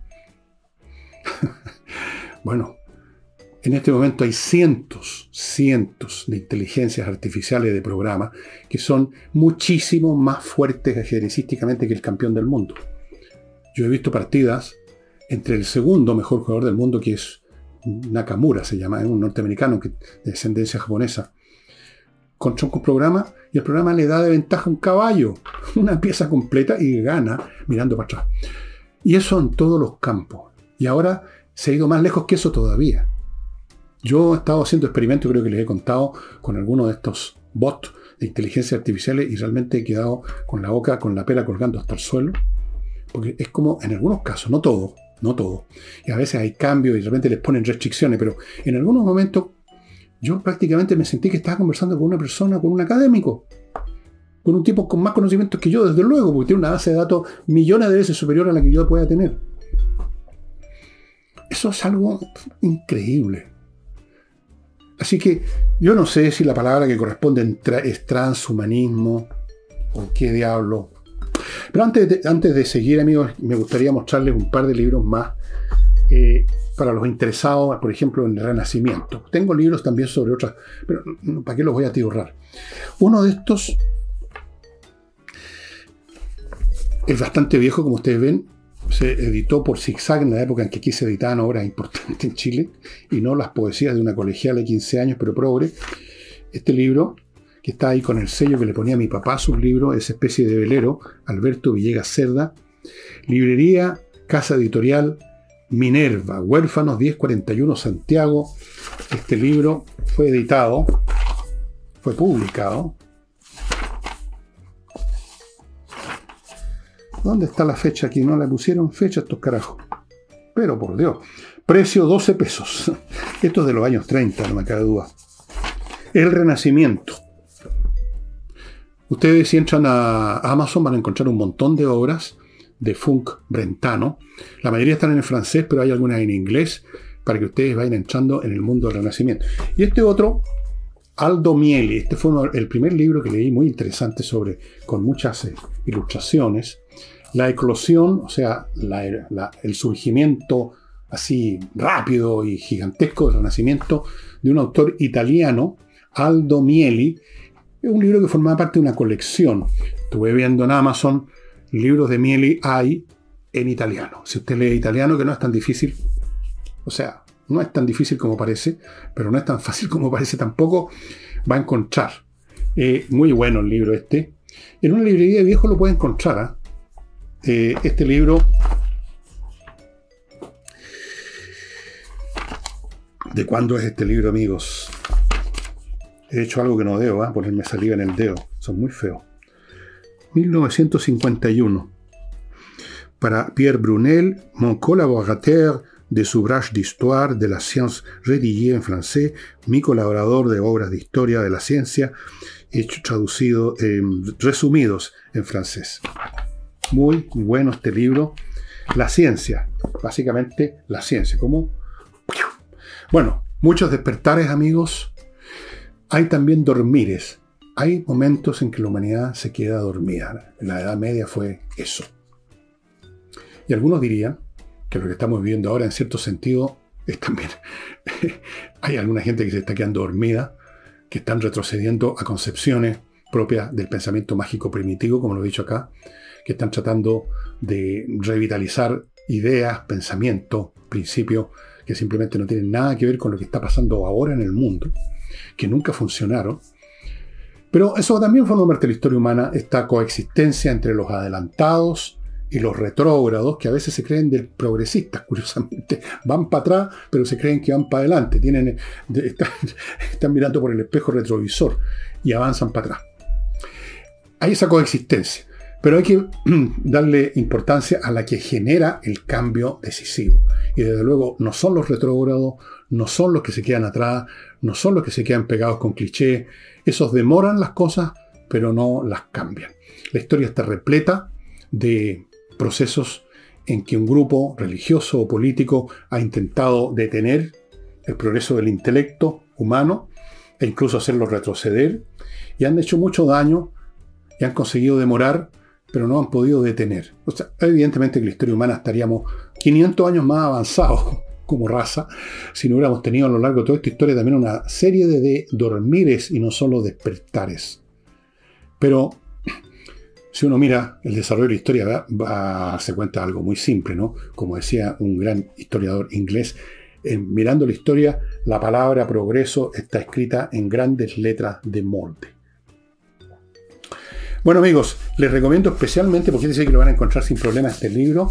bueno, en este momento hay cientos, cientos de inteligencias artificiales de programas que son muchísimo más fuertes ajedrecísticamente que el campeón del mundo. Yo he visto partidas entre el segundo mejor jugador del mundo, que es Nakamura, se llama, un norteamericano de descendencia japonesa, un programa y el programa le da de ventaja un caballo, una pieza completa y gana mirando para atrás. Y eso en todos los campos. Y ahora se ha ido más lejos que eso todavía. Yo he estado haciendo experimentos, creo que les he contado, con algunos de estos bots de inteligencia artificial y realmente he quedado con la boca, con la pera colgando hasta el suelo. Porque es como, en algunos casos, no todo, no todo. Y a veces hay cambios y de repente les ponen restricciones, pero en algunos momentos yo prácticamente me sentí que estaba conversando con una persona, con un académico, con un tipo con más conocimientos que yo, desde luego, porque tiene una base de datos millones de veces superior a la que yo pueda tener. Eso es algo increíble. Así que yo no sé si la palabra que corresponde es transhumanismo o qué diablo. Pero antes de, antes de seguir, amigos, me gustaría mostrarles un par de libros más eh, para los interesados, por ejemplo, en el Renacimiento. Tengo libros también sobre otras, pero ¿para qué los voy a atiborrar? Uno de estos es bastante viejo, como ustedes ven. Se editó por Zigzag en la época en que aquí se editaban obras importantes en Chile y no las poesías de una colegial de 15 años, pero progre. Este libro, que está ahí con el sello que le ponía mi papá a sus libros, es especie de velero, Alberto Villegas Cerda. Librería, Casa Editorial, Minerva, Huérfanos 1041 Santiago. Este libro fue editado, fue publicado. ¿Dónde está la fecha aquí? No le pusieron fecha estos carajos. Pero por Dios. Precio 12 pesos. Esto es de los años 30, no me cabe duda. El Renacimiento. Ustedes si entran a Amazon van a encontrar un montón de obras de funk brentano. La mayoría están en francés, pero hay algunas en inglés para que ustedes vayan entrando en el mundo del Renacimiento. Y este otro, Aldo Mieli, este fue el primer libro que leí muy interesante sobre, con muchas eh, ilustraciones. la eclosión, o sea, el surgimiento así rápido y gigantesco del renacimiento de un autor italiano, Aldo Mieli. Es un libro que formaba parte de una colección. Estuve viendo en Amazon libros de Mieli hay en italiano. Si usted lee italiano, que no es tan difícil, o sea, no es tan difícil como parece, pero no es tan fácil como parece tampoco, va a encontrar. Eh, muy bueno el libro este. En una librería de viejo lo puede encontrar. ¿ah? Eh, este libro ¿De cuándo es este libro, amigos? He hecho algo que no debo, ¿eh? ponerme saliva en el dedo. Son muy feos. 1951. Para Pierre Brunel, mon collaborateur de Subrage d'Histoire de la Science rédigé en francés, mi colaborador de obras de historia de la ciencia, hecho traducido, resumidos en francés. Muy bueno este libro. La ciencia, básicamente la ciencia, como bueno, muchos despertares, amigos. Hay también dormires. Hay momentos en que la humanidad se queda dormida. La Edad Media fue eso. Y algunos dirían que lo que estamos viviendo ahora, en cierto sentido, es también. hay alguna gente que se está quedando dormida, que están retrocediendo a concepciones propias del pensamiento mágico primitivo, como lo he dicho acá, que están tratando de revitalizar ideas, pensamientos, principios que simplemente no tienen nada que ver con lo que está pasando ahora en el mundo, que nunca funcionaron. Pero eso también forma parte de la historia humana, esta coexistencia entre los adelantados y los retrógrados, que a veces se creen de progresistas, curiosamente. Van para atrás, pero se creen que van para adelante. Tienen, están, están mirando por el espejo retrovisor y avanzan para atrás. Hay esa coexistencia. Pero hay que darle importancia a la que genera el cambio decisivo. Y desde luego no son los retrógrados, no son los que se quedan atrás, no son los que se quedan pegados con clichés. Esos demoran las cosas, pero no las cambian. La historia está repleta de procesos en que un grupo religioso o político ha intentado detener el progreso del intelecto humano e incluso hacerlo retroceder y han hecho mucho daño y han conseguido demorar pero no han podido detener. O sea, evidentemente que la historia humana estaríamos 500 años más avanzados como raza si no hubiéramos tenido a lo largo de toda esta historia también una serie de, dormires y no solo despertares. Pero si uno mira el desarrollo de la historia, va, cuenta algo muy simple, ¿no? Como decía un gran historiador inglés, mirando la historia, la palabra progreso está escrita en grandes letras de molde. Bueno amigos, les recomiendo especialmente, porque dice que lo van a encontrar sin problema este libro,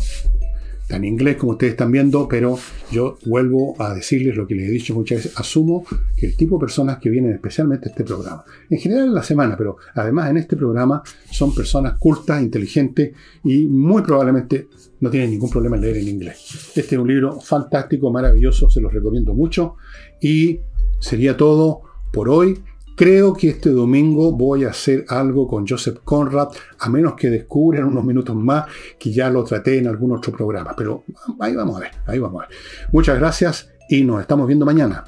en inglés como ustedes están viendo, pero yo vuelvo a decirles lo que les he dicho muchas veces, asumo que el tipo de personas que vienen especialmente a este programa, en general en la semana, pero además en este programa son personas cultas, inteligentes y muy probablemente no tienen ningún problema en leer en inglés. Este es un libro fantástico, maravilloso, se los recomiendo mucho y sería todo por hoy. Creo que este domingo voy a hacer algo con Joseph Conrad, a menos que descubran unos minutos más que ya lo traté en algún otro programa. Pero ahí vamos a ver, ahí vamos a ver. Muchas gracias y nos estamos viendo mañana.